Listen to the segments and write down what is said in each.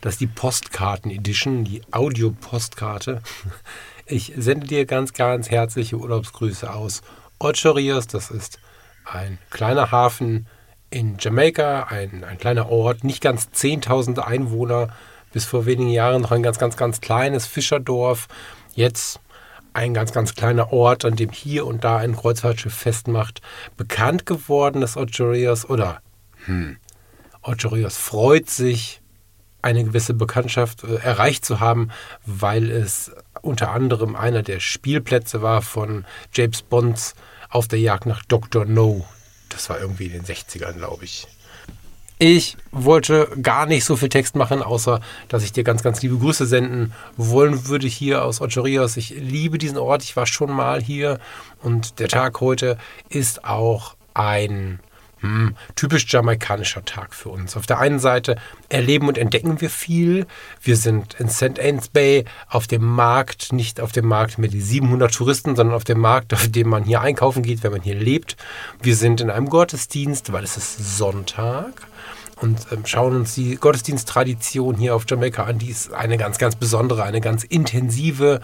Das ist die Postkarten-Edition, die Audio-Postkarte. Ich sende dir ganz, ganz herzliche Urlaubsgrüße aus Ocho Rios. Das ist ein kleiner Hafen in Jamaika, ein, ein kleiner Ort, nicht ganz 10.000 Einwohner, bis vor wenigen Jahren noch ein ganz, ganz, ganz kleines Fischerdorf. Jetzt ein ganz, ganz kleiner Ort, an dem hier und da ein Kreuzfahrtschiff festmacht. Bekannt geworden ist Ocho Rios oder hm, Ocho Rios freut sich, eine gewisse Bekanntschaft äh, erreicht zu haben, weil es unter anderem einer der Spielplätze war von James Bonds auf der Jagd nach Dr. No. Das war irgendwie in den 60ern, glaube ich. Ich wollte gar nicht so viel Text machen, außer dass ich dir ganz, ganz liebe Grüße senden wollen würde hier aus Ocho Rios. Ich liebe diesen Ort, ich war schon mal hier und der Tag heute ist auch ein hm, typisch jamaikanischer Tag für uns. Auf der einen Seite erleben und entdecken wir viel. Wir sind in St. Anne's Bay auf dem Markt, nicht auf dem Markt mit die 700 Touristen, sondern auf dem Markt, auf dem man hier einkaufen geht, wenn man hier lebt. Wir sind in einem Gottesdienst, weil es ist Sonntag und ähm, schauen uns die Gottesdiensttradition hier auf Jamaika an. Die ist eine ganz, ganz besondere, eine ganz intensive.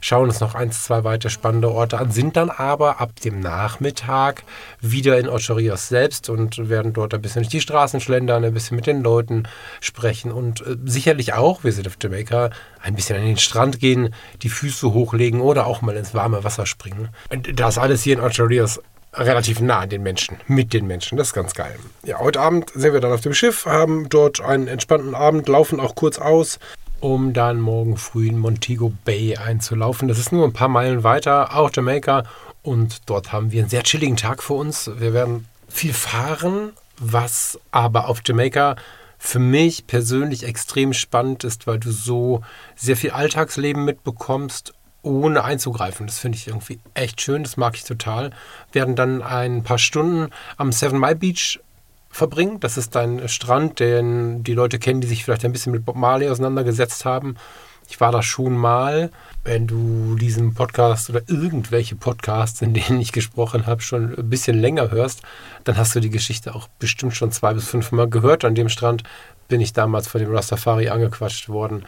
Schauen uns noch eins, zwei weitere spannende Orte an, sind dann aber ab dem Nachmittag wieder in Ocho Rios selbst und werden dort ein bisschen durch die Straßen schlendern, ein bisschen mit den Leuten sprechen und äh, sicherlich auch, wir sind auf Jamaika, ein bisschen an den Strand gehen, die Füße hochlegen oder auch mal ins warme Wasser springen. Das alles hier in Ocho Rios relativ nah an den Menschen, mit den Menschen. Das ist ganz geil. Ja, heute Abend sind wir dann auf dem Schiff, haben dort einen entspannten Abend, laufen auch kurz aus, um dann morgen früh in Montego Bay einzulaufen. Das ist nur ein paar Meilen weiter, auch Jamaika. Und dort haben wir einen sehr chilligen Tag für uns. Wir werden viel fahren, was aber auf Jamaika für mich persönlich extrem spannend ist, weil du so sehr viel Alltagsleben mitbekommst ohne einzugreifen. Das finde ich irgendwie echt schön, das mag ich total. Werden dann ein paar Stunden am Seven Mile Beach verbringen. Das ist ein Strand, den die Leute kennen, die sich vielleicht ein bisschen mit Bob Marley auseinandergesetzt haben. Ich war da schon mal. Wenn du diesen Podcast oder irgendwelche Podcasts, in denen ich gesprochen habe, schon ein bisschen länger hörst, dann hast du die Geschichte auch bestimmt schon zwei bis fünf Mal gehört. An dem Strand bin ich damals von dem Rastafari angequatscht worden,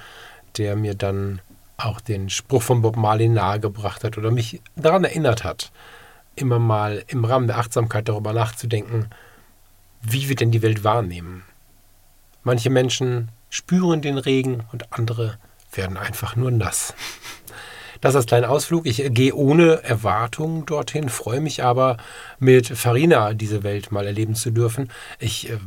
der mir dann auch den Spruch von Bob Marley nahegebracht hat oder mich daran erinnert hat, immer mal im Rahmen der Achtsamkeit darüber nachzudenken, wie wir denn die Welt wahrnehmen. Manche Menschen spüren den Regen und andere werden einfach nur nass. Das als kleiner Ausflug. Ich gehe ohne Erwartung dorthin, freue mich aber, mit Farina diese Welt mal erleben zu dürfen. Ich äh,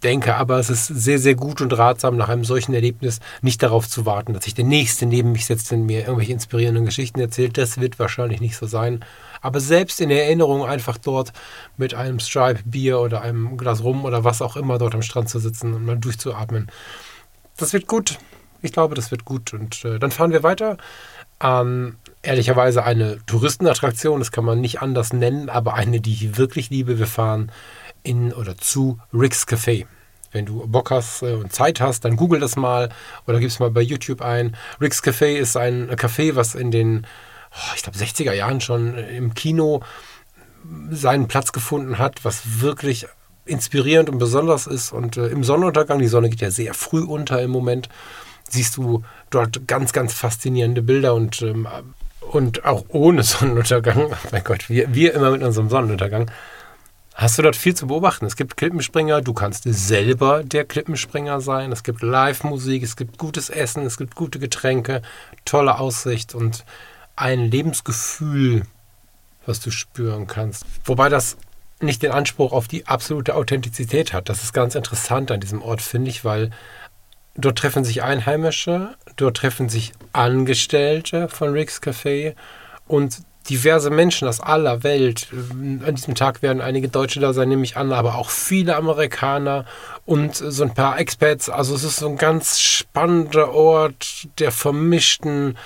denke aber, es ist sehr, sehr gut und ratsam, nach einem solchen Erlebnis nicht darauf zu warten, dass sich der Nächste neben mich setzt und mir irgendwelche inspirierenden Geschichten erzählt. Das wird wahrscheinlich nicht so sein. Aber selbst in der Erinnerung einfach dort mit einem Stripe Bier oder einem Glas Rum oder was auch immer dort am Strand zu sitzen und mal durchzuatmen, das wird gut. Ich glaube, das wird gut. Und äh, dann fahren wir weiter. Ähm, ehrlicherweise eine Touristenattraktion, das kann man nicht anders nennen, aber eine, die ich wirklich liebe. Wir fahren in oder zu Rick's Café. Wenn du Bock hast äh, und Zeit hast, dann google das mal oder gib es mal bei YouTube ein. Rick's Café ist ein Café, was in den, oh, ich glaube, 60er Jahren schon im Kino seinen Platz gefunden hat, was wirklich inspirierend und besonders ist. Und äh, im Sonnenuntergang, die Sonne geht ja sehr früh unter im Moment, siehst du dort ganz, ganz faszinierende Bilder und, ähm, und auch ohne Sonnenuntergang. mein Gott, wir, wir immer mit unserem Sonnenuntergang hast du dort viel zu beobachten. Es gibt Klippenspringer, du kannst selber der Klippenspringer sein. Es gibt Live-Musik, es gibt gutes Essen, es gibt gute Getränke, tolle Aussicht und ein Lebensgefühl, was du spüren kannst. Wobei das nicht den Anspruch auf die absolute Authentizität hat. Das ist ganz interessant an diesem Ort, finde ich, weil dort treffen sich Einheimische, dort treffen sich Angestellte von Rick's Café und diverse Menschen aus aller Welt. An diesem Tag werden einige Deutsche da sein, nehme ich an, aber auch viele Amerikaner und so ein paar Expats. Also es ist so ein ganz spannender Ort der vermischten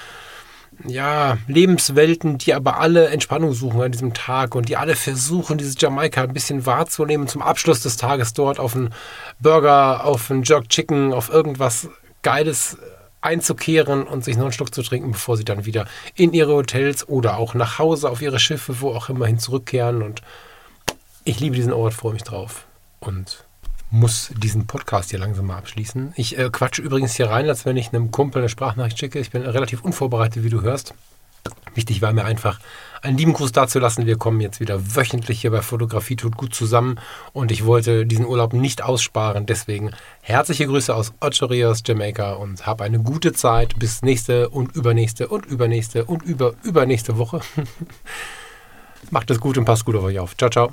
ja, Lebenswelten, die aber alle Entspannung suchen an diesem Tag und die alle versuchen, dieses Jamaika ein bisschen wahrzunehmen. Zum Abschluss des Tages dort auf einen Burger, auf einen Jerk Chicken, auf irgendwas Geiles einzukehren und sich noch einen Schluck zu trinken, bevor sie dann wieder in ihre Hotels oder auch nach Hause auf ihre Schiffe, wo auch immerhin zurückkehren. Und ich liebe diesen Ort, freue mich drauf und muss diesen Podcast hier langsam mal abschließen. Ich äh, quatsche übrigens hier rein, als wenn ich einem Kumpel eine Sprachnachricht schicke. Ich bin relativ unvorbereitet, wie du hörst. Wichtig war mir einfach, einen lieben Gruß dazulassen. Wir kommen jetzt wieder wöchentlich hier bei Fotografie tut gut zusammen und ich wollte diesen Urlaub nicht aussparen. Deswegen herzliche Grüße aus Ocho Rios, Jamaica und hab eine gute Zeit bis nächste und übernächste und übernächste und über übernächste Woche. Macht es gut und passt gut auf euch auf. Ciao, ciao.